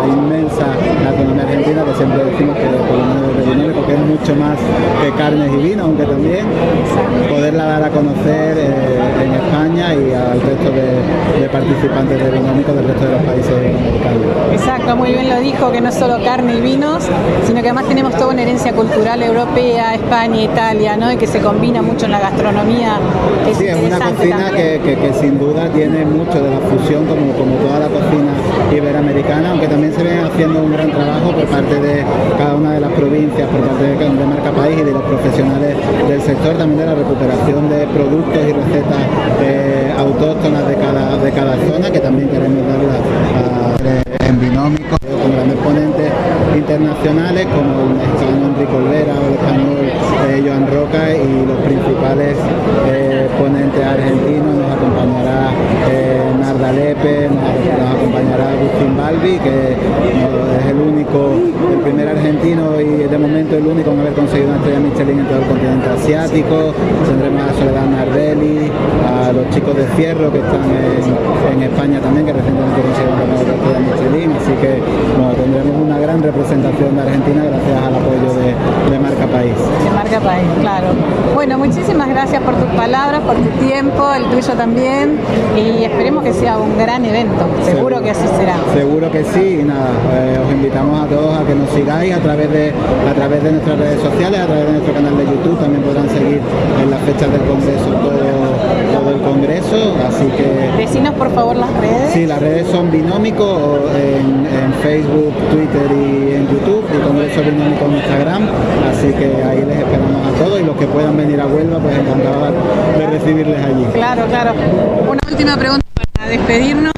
la inmensa gastronomía argentina, que siempre decimos que por lo menos desde Binómico, que es mucho más que carnes y vino, aunque también poderla dar a conocer eh, en España y al resto de, de participantes de Binómico del resto de los países americanos. Exacto, muy bien lo dijo, que no es solo carne y vinos, sino que además tenemos toda una herencia cultural europea, España, Italia, ¿no? Y que se combina mucho en la gastronomía. Es Sí, es una cocina que- que sin duda tiene mucho de la fusión, como, como toda la cocina iberoamericana, aunque también se viene haciendo un gran trabajo por parte de cada una de las provincias, por parte de, de Marca País y de los profesionales del sector, también de la recuperación de productos y recetas eh, autóctonas de cada, de cada zona, que también queremos darlas a- en binómico, con grandes ponentes internacionales como el mexicano Enrique Olvera o el español eh, Joan Roca y los principales eh, ponentes argentinos nos acompañará Narda Lepe, nos, acompañará Agustín Balbi, que es el único, el primer argentino y de momento el único en haber conseguido una estrella Michelin en todo el continente asiático, tendremos a Soledad Nardelli, a los chicos de Fierro que están en, España también, que recientemente consiguieron de Michelin, así que bueno, tendremos una gran representación de Argentina gracias al apoyo de, de Marca País. De Marca País, claro. Bueno, muchísimas gracias por tus palabras, por tu tiempo, el tuyo también, y esperemos que sea un gran evento, seguro, que así será. Seguro que sí, y nada, eh, os invitamos a todos a que nos sigáis a través de a través de nuestras redes sociales, a través de nuestro canal de YouTube, también podrán seguir en las fechas del Congreso todo, Congreso, así que... Decinos por favor las redes. Sí, las redes son Binómico en, en Facebook, Twitter y en YouTube, y Congreso Binómico en Instagram, así que ahí les esperamos a todos y los que puedan venir a Huelva, pues encantados de recibirles allí. Claro, claro. Una última pregunta para despedirnos.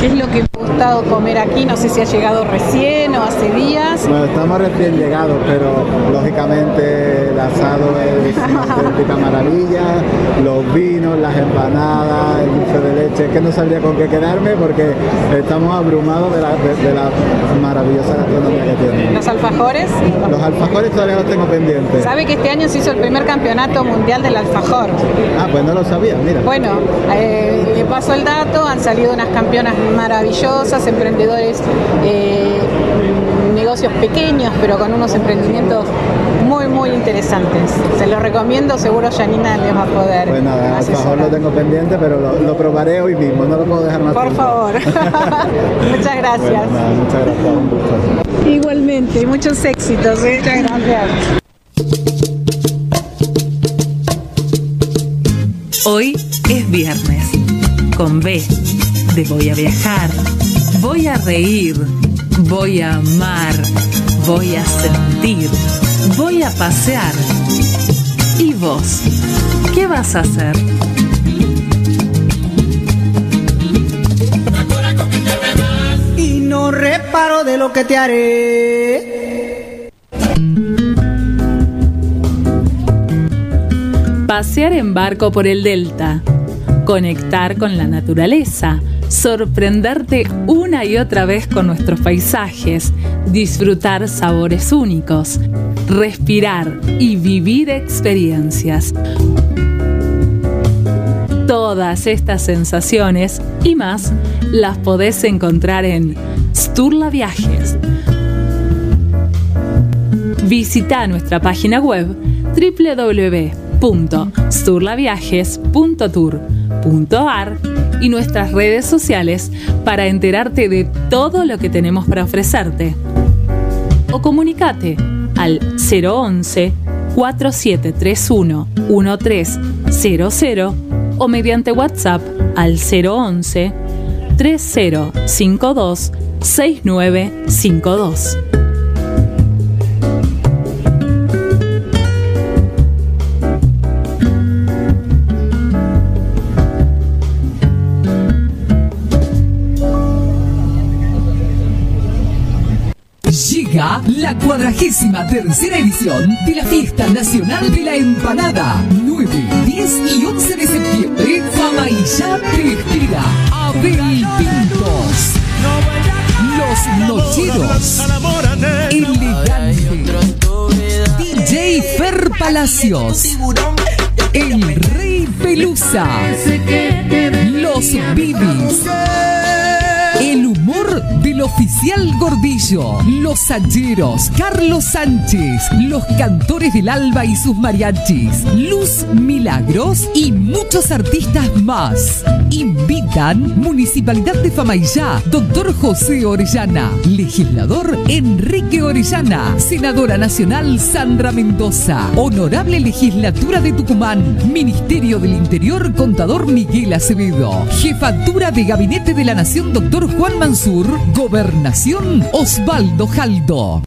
¿Qué es lo que gustado comer aquí? No sé si ha llegado recién o hace días. Bueno, estamos recién llegados, pero lógicamente el asado es una <laughs> auténtica maravilla, los vinos, las empanadas, el dulce de leche, que no sabría con qué quedarme porque estamos abrumados de la, maravillosa gastronomía que tiene. ¿Los alfajores? Los alfajores todavía los tengo pendientes. ¿Sabe que este año se hizo el primer campeonato mundial del alfajor? Ah, pues no lo sabía, mira. Bueno, eh, le paso el dato, han salido unas campeonas maravillosas, emprendedores, eh, negocios pequeños, pero con unos emprendimientos muy, muy interesantes. Se los recomiendo, seguro Janina les va a poder. Pues nada, mejor lo tengo pendiente, pero lo, probaré hoy mismo, no lo puedo dejar más. Por favor. <laughs> <laughs> muchas gracias. muchas gracias, Igualmente, muchos éxitos. ¿eh? Muchas gracias. Hoy es viernes, con B de voy a viajar, voy a reír, voy a amar, voy a sentir, voy a pasear. ¿Y vos? ¿Qué vas a hacer? Y no reparo de lo que te haré. Pasear en barco por el delta, conectar con la naturaleza, sorprenderte una y otra vez con nuestros paisajes, disfrutar sabores únicos, respirar y vivir experiencias. Todas estas sensaciones y más las podés encontrar en Sturla Viajes. Visita nuestra página web www.sturlaviajes.tour.ar y nuestras redes sociales para enterarte de todo lo que tenemos para ofrecerte. O comunicate al 011 4731 1300 o mediante WhatsApp al 011 3052 6952. La cuadragésima tercera edición de la Fiesta Nacional de la Empanada. 9, 10 y 11 de septiembre, Famaillá te espera. Abel Pintos. Los Nocheros. Elegante. DJ Fer Palacios. El Rey Pelusa. Los Bibis. Oficial Gordillo, los sancheros, Carlos Sánchez, los cantores del Alba y sus mariachis, Luz Milagros y muchos artistas más. Invitan Municipalidad de Famaillá, doctor José Orellana, legislador Enrique Orellana, senadora nacional Sandra Mendoza, honorable legislatura de Tucumán, Ministerio del Interior, contador Miguel Acevedo, jefatura de gabinete de la Nación, doctor Juan Mansur, Gobernación Osvaldo Jaldo.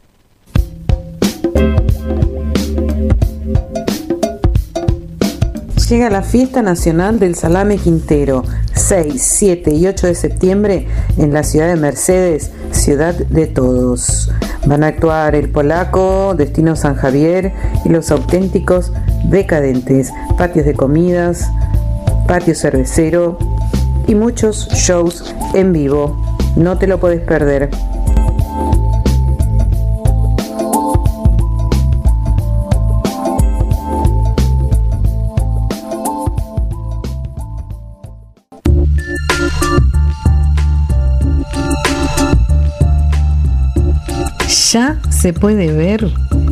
Llega la fiesta nacional del salame quintero, 6, 7 y 8 de septiembre en la ciudad de Mercedes, ciudad de todos. Van a actuar el polaco, Destino San Javier y los auténticos decadentes, patios de comidas, patio cervecero y muchos shows en vivo. No te lo puedes perder. Ya se puede ver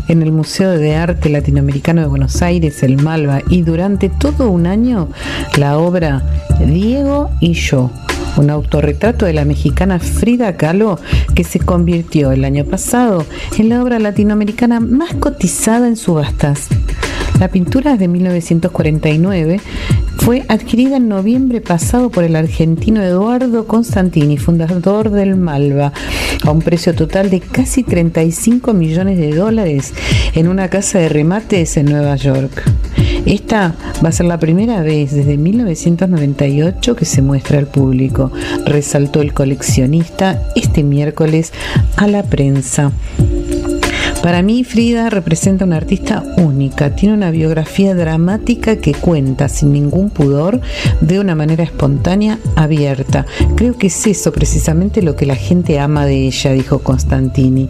en el Museo de Arte Latinoamericano de Buenos Aires, el Malva, y durante todo un año la obra Diego y yo, un autorretrato de la mexicana Frida Kahlo que se convirtió el año pasado en la obra latinoamericana más cotizada en subastas. La pintura de 1949 fue adquirida en noviembre pasado por el argentino Eduardo Constantini, fundador del Malva, a un precio total de casi 35 millones de dólares en una casa de remates en Nueva York. Esta va a ser la primera vez desde 1998 que se muestra al público, resaltó el coleccionista este miércoles a la prensa. Para mí Frida representa una artista única, tiene una biografía dramática que cuenta sin ningún pudor, de una manera espontánea, abierta. Creo que es eso precisamente lo que la gente ama de ella, dijo Constantini.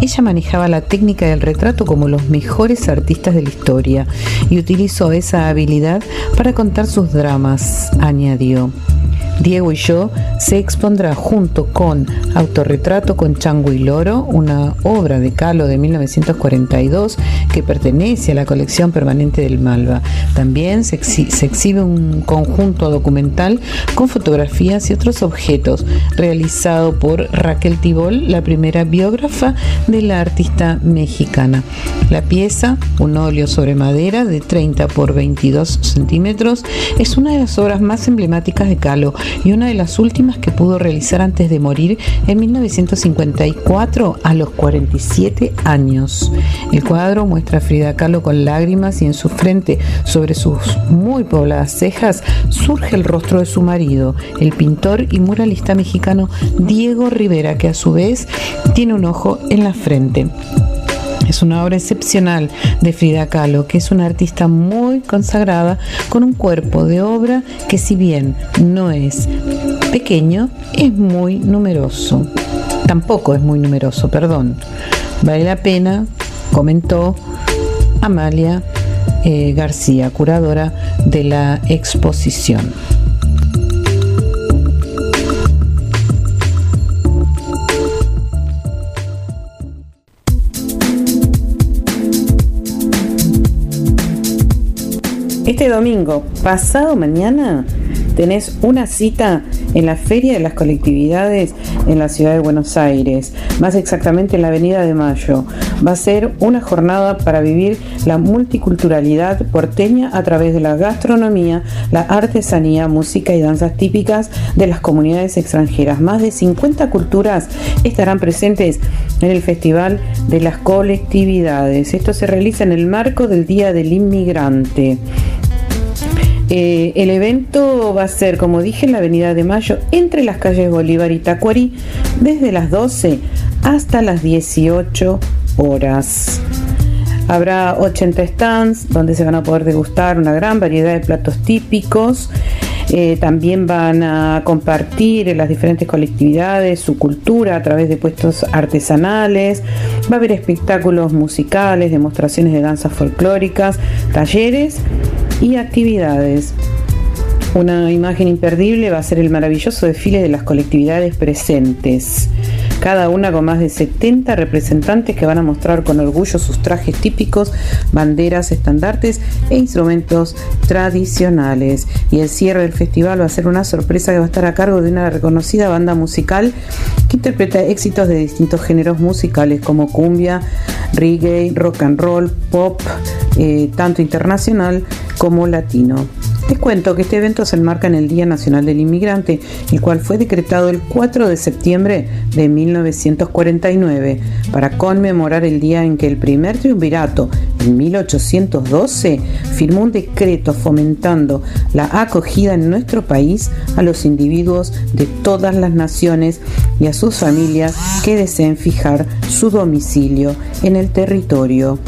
Ella manejaba la técnica del retrato como los mejores artistas de la historia y utilizó esa habilidad para contar sus dramas, añadió. Diego y yo se expondrá junto con Autorretrato con Chango y Loro, una obra de Calo de 1942 que pertenece a la colección permanente del Malva. También se, exhibe un conjunto documental con fotografías y otros objetos realizado por Raquel Tibol, la primera biógrafa de la artista mexicana. La pieza, un óleo sobre madera de 30 por 22 centímetros, es una de las obras más emblemáticas de Calo y una de las últimas que pudo realizar antes de morir en 1954 a los 47 años. El cuadro muestra a Frida Kahlo con lágrimas y en su frente, sobre sus muy pobladas cejas, surge el rostro de su marido, el pintor y muralista mexicano Diego Rivera, que a su vez tiene un ojo en la frente. Es una obra excepcional de Frida Kahlo, que es una artista muy consagrada con un cuerpo de obra que si bien no es pequeño, es muy numeroso. Tampoco es muy numeroso, perdón. Vale la pena, comentó Amalia eh, García, curadora de la exposición. Este domingo, pasado mañana, tenés una cita en la Feria de las Colectividades en la ciudad de Buenos Aires, más exactamente en la Avenida de Mayo. Va a ser una jornada para vivir la multiculturalidad porteña a través de la gastronomía, la artesanía, música y danzas típicas de las comunidades extranjeras. Más de 50 culturas estarán presentes en el Festival de las Colectividades. Esto se realiza en el marco del Día del Inmigrante. Eh, el evento va a ser, como dije, en la Avenida de Mayo, entre las calles Bolívar y Tacuarí, desde las 12 hasta las 18 horas. Habrá 80 stands donde se van a poder degustar una gran variedad de platos típicos. Eh, también van a compartir en las diferentes colectividades su cultura a través de puestos artesanales. Va a haber espectáculos musicales, demostraciones de danzas folclóricas, talleres y actividades. Una imagen imperdible va a ser el maravilloso desfile de las colectividades presentes, cada una con más de 70 representantes que van a mostrar con orgullo sus trajes típicos, banderas, estandartes e instrumentos tradicionales. Y el cierre del festival va a ser una sorpresa que va a estar a cargo de una reconocida banda musical que interpreta éxitos de distintos géneros musicales como cumbia, reggae, rock and roll, pop, eh, tanto internacional como latino. Les cuento que este evento se enmarca en el Día Nacional del Inmigrante, el cual fue decretado el 4 de septiembre de 1949 para conmemorar el día en que el primer triunvirato, en 1812, firmó un decreto fomentando la acogida en nuestro país a los individuos de todas las naciones y a sus familias que deseen fijar su domicilio en el territorio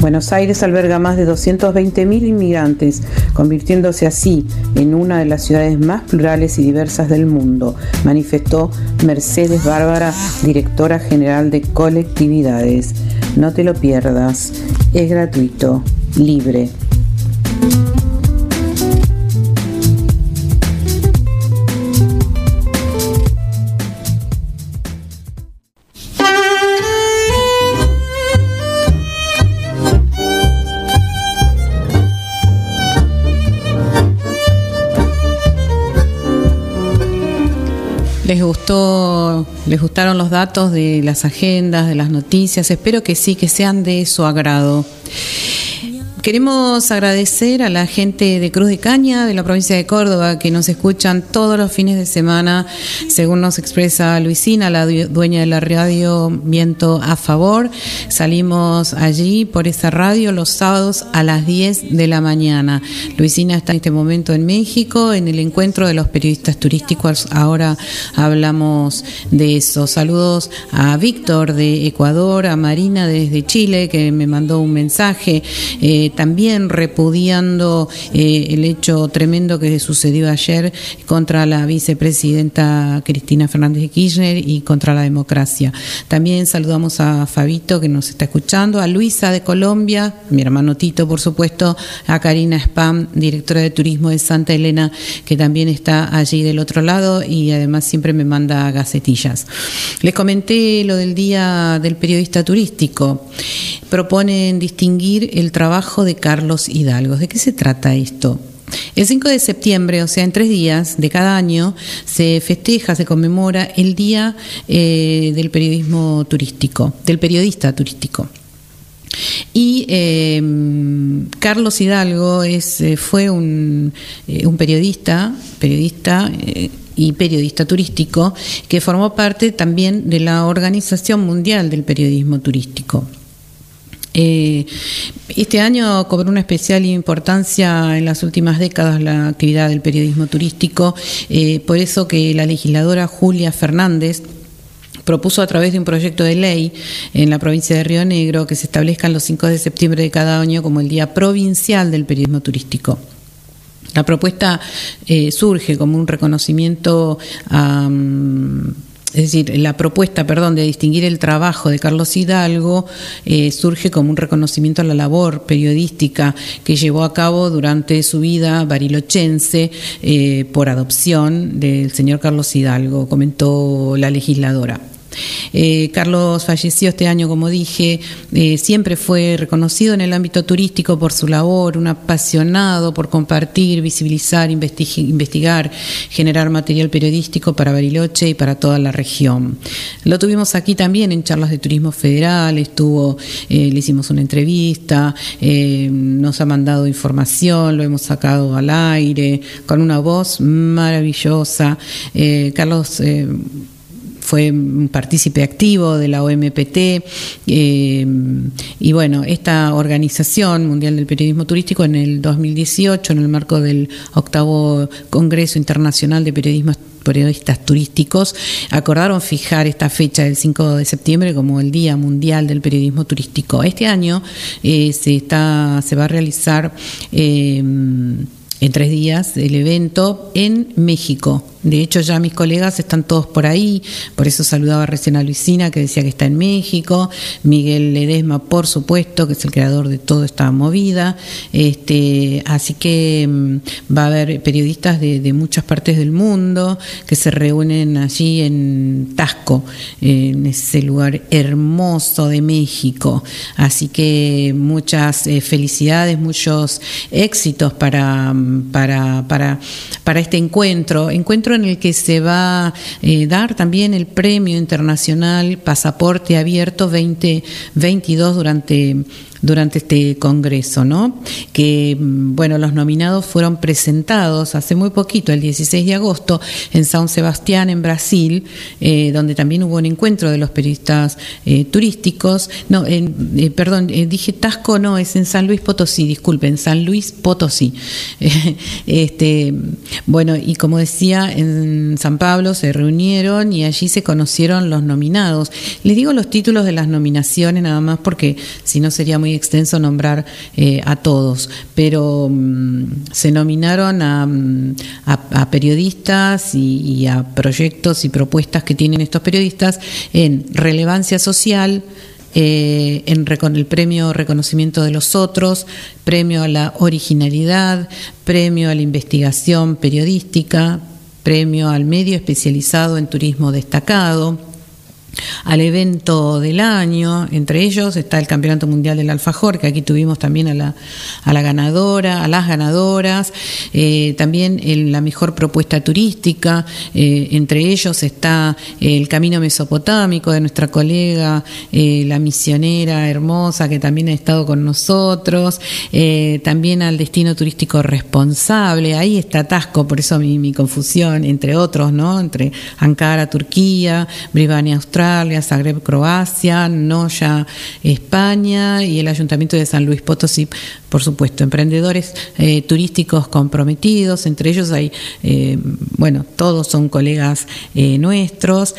Buenos Aires alberga más de 220.000 inmigrantes, convirtiéndose así en una de las ciudades más plurales y diversas del mundo, manifestó Mercedes Bárbara, directora general de colectividades. No te lo pierdas, es gratuito, libre. ¿Les gustó, les gustaron los datos de las agendas, de las noticias? Espero que sí, que sean de su agrado. Queremos agradecer a la gente de Cruz de Caña, de la provincia de Córdoba, que nos escuchan todos los fines de semana, según nos expresa Luisina, la dueña de la radio Viento a Favor. Salimos allí por esa radio los sábados a las 10 de la mañana. Luisina está en este momento en México, en el encuentro de los periodistas turísticos. Ahora hablamos de eso. Saludos a Víctor de Ecuador, a Marina desde Chile, que me mandó un mensaje. Eh, también repudiando eh, el hecho tremendo que sucedió ayer contra la vicepresidenta Cristina Fernández de Kirchner y contra la democracia. También saludamos a Fabito que nos está escuchando, a Luisa de Colombia, mi hermano Tito, por supuesto, a Karina Spam, directora de turismo de Santa Elena, que también está allí del otro lado y además siempre me manda gacetillas. Les comenté lo del Día del Periodista Turístico. Proponen distinguir el trabajo de Carlos Hidalgo. ¿De qué se trata esto? El 5 de septiembre, o sea, en tres días de cada año, se festeja, se conmemora el Día eh, del Periodismo Turístico, del periodista turístico. Y eh, Carlos Hidalgo es, eh, fue un, un, periodista, periodista y periodista turístico, que formó parte también de la Organización Mundial del Periodismo Turístico. Eh, este año cobró una especial importancia en las últimas décadas la actividad del periodismo turístico, eh, por eso que la legisladora Julia Fernández propuso a través de un proyecto de ley en la provincia de Río Negro que se establezcan los 5 de septiembre de cada año como el Día Provincial del Periodismo Turístico. La propuesta eh, surge como un reconocimiento a es decir, la propuesta, perdón, de distinguir el trabajo de Carlos Hidalgo eh, surge como un reconocimiento a la labor periodística que llevó a cabo durante su vida barilochense eh, por adopción del señor Carlos Hidalgo, comentó la legisladora. Eh, Carlos falleció este año, como dije, eh, siempre fue reconocido en el ámbito turístico por su labor, un apasionado por compartir, visibilizar, investigar, generar material periodístico para Bariloche y para toda la región. Lo tuvimos aquí también en charlas de turismo federal, estuvo, eh, le hicimos una entrevista, nos ha mandado información, lo hemos sacado al aire, con una voz maravillosa. Carlos fue un partícipe activo de la OMPT eh, y bueno, esta organización mundial del periodismo turístico en el 2018, en el marco del octavo Congreso Internacional de Periodismo periodistas turísticos acordaron fijar esta fecha del 5 de septiembre como el Día Mundial del Periodismo Turístico. Este año eh, se está se va a realizar eh, en tres días el evento en México. De hecho, ya mis colegas están todos por ahí, por eso saludaba recién a Luisina, que decía que está en México, Miguel Ledesma, por supuesto, que es el creador de toda esta movida. Este, así que mm, va a haber periodistas de, muchas partes del mundo que se reúnen allí en Tasco, en ese lugar hermoso de México. Así que muchas eh, felicidades, muchos éxitos para, para, para, para este encuentro. Encuentro en el que se va a eh, dar también el Premio Internacional Pasaporte Abierto 2022 durante durante este congreso, ¿no? Que, mm, bueno, los nominados fueron presentados hace muy poquito, el 16 de agosto, en San Sebastián, en Brasil, eh, donde también hubo un encuentro de los periodistas eh, turísticos. No, en, perdón, dije Tasco, no, es en San Luis Potosí, disculpen, San Luis Potosí. <laughs> este, bueno, y como decía, en San Pablo se reunieron y allí se conocieron los nominados. Les digo los títulos de las nominaciones nada más porque si no sería muy extenso nombrar eh, a todos, pero mm, se nominaron a, mm, periodistas y, a proyectos y propuestas que tienen estos periodistas en relevancia social, eh, en el premio Reconocimiento de los Otros, premio a la originalidad, premio a la investigación periodística, premio al medio especializado en turismo destacado, al evento del año. Entre ellos está el Campeonato Mundial del Alfajor, que aquí tuvimos también a la, a la ganadora, a las ganadoras, eh, también en la mejor propuesta turística. eh, entre ellos está el Camino Mesopotámico de nuestra colega, eh, la misionera hermosa, que también ha estado con nosotros. también al destino turístico responsable. Ahí está Tasco, por eso mi, mi confusión, entre otros, ¿no? Entre Ankara, Turquía, Brivania, Australia, Zagreb, Croacia, Noya, España y el Ayuntamiento de San Luis Potosí, por supuesto, emprendedores eh, turísticos comprometidos, entre ellos hay, eh, bueno, todos son colegas eh, nuestros,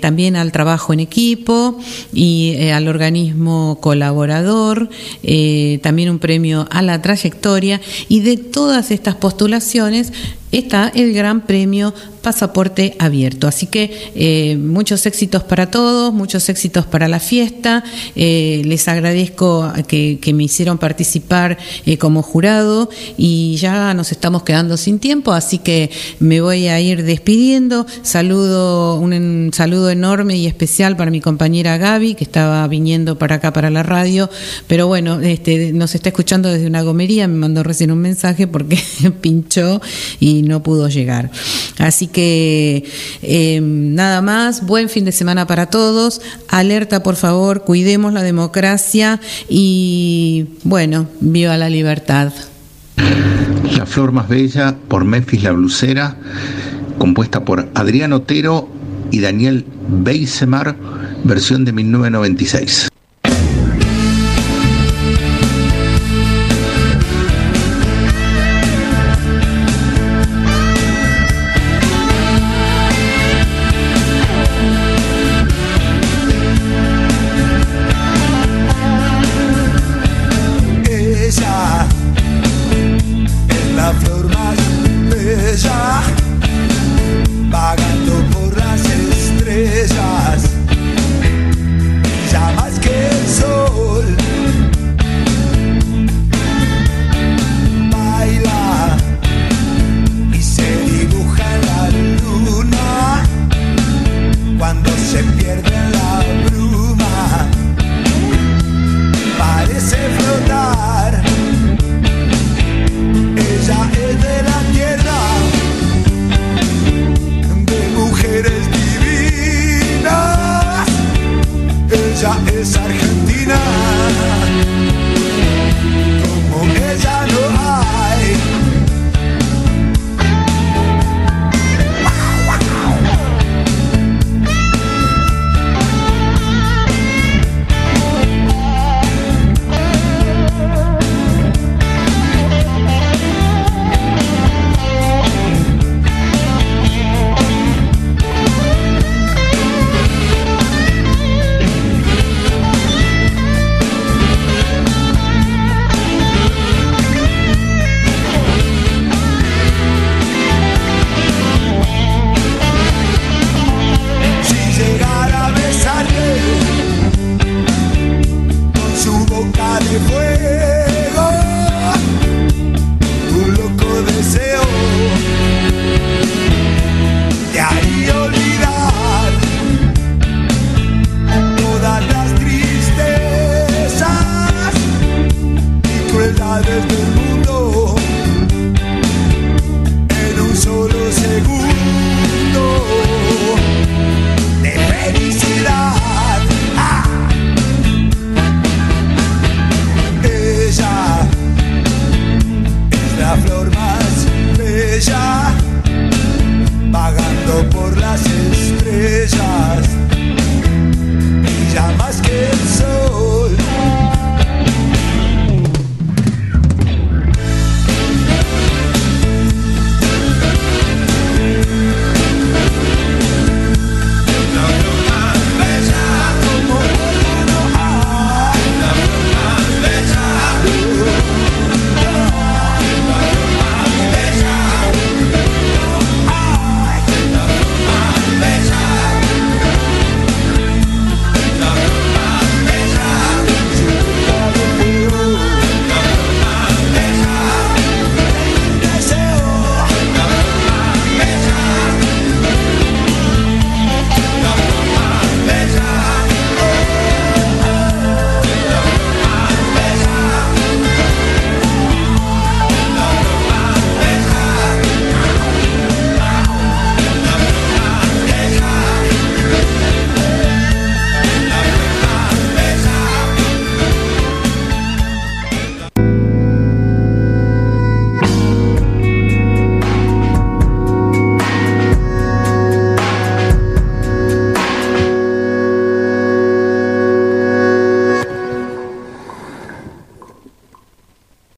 también al trabajo en equipo y al organismo colaborador, también un premio a la trayectoria y de todas estas postulaciones está el Gran Premio Pasaporte Abierto. Así que muchos éxitos para todos, muchos éxitos para la fiesta. Les agradezco que, que me hicieron participar eh, como jurado y ya nos estamos quedando sin tiempo, así que me voy a ir despidiendo. Saludo, un, saludo enorme y especial para mi compañera Gaby, que estaba viniendo para acá para la radio, pero bueno, este, nos está escuchando desde una gomería, me mandó recién un mensaje porque <laughs> pinchó y no pudo llegar. Así que eh, nada más, buen fin de semana para todos, alerta por favor, cuidemos la democracia y bueno, viva la libertad. La flor más bella por Memphis la blusera, compuesta por Adrián Otero y Daniel Beisemar, versión de 1996.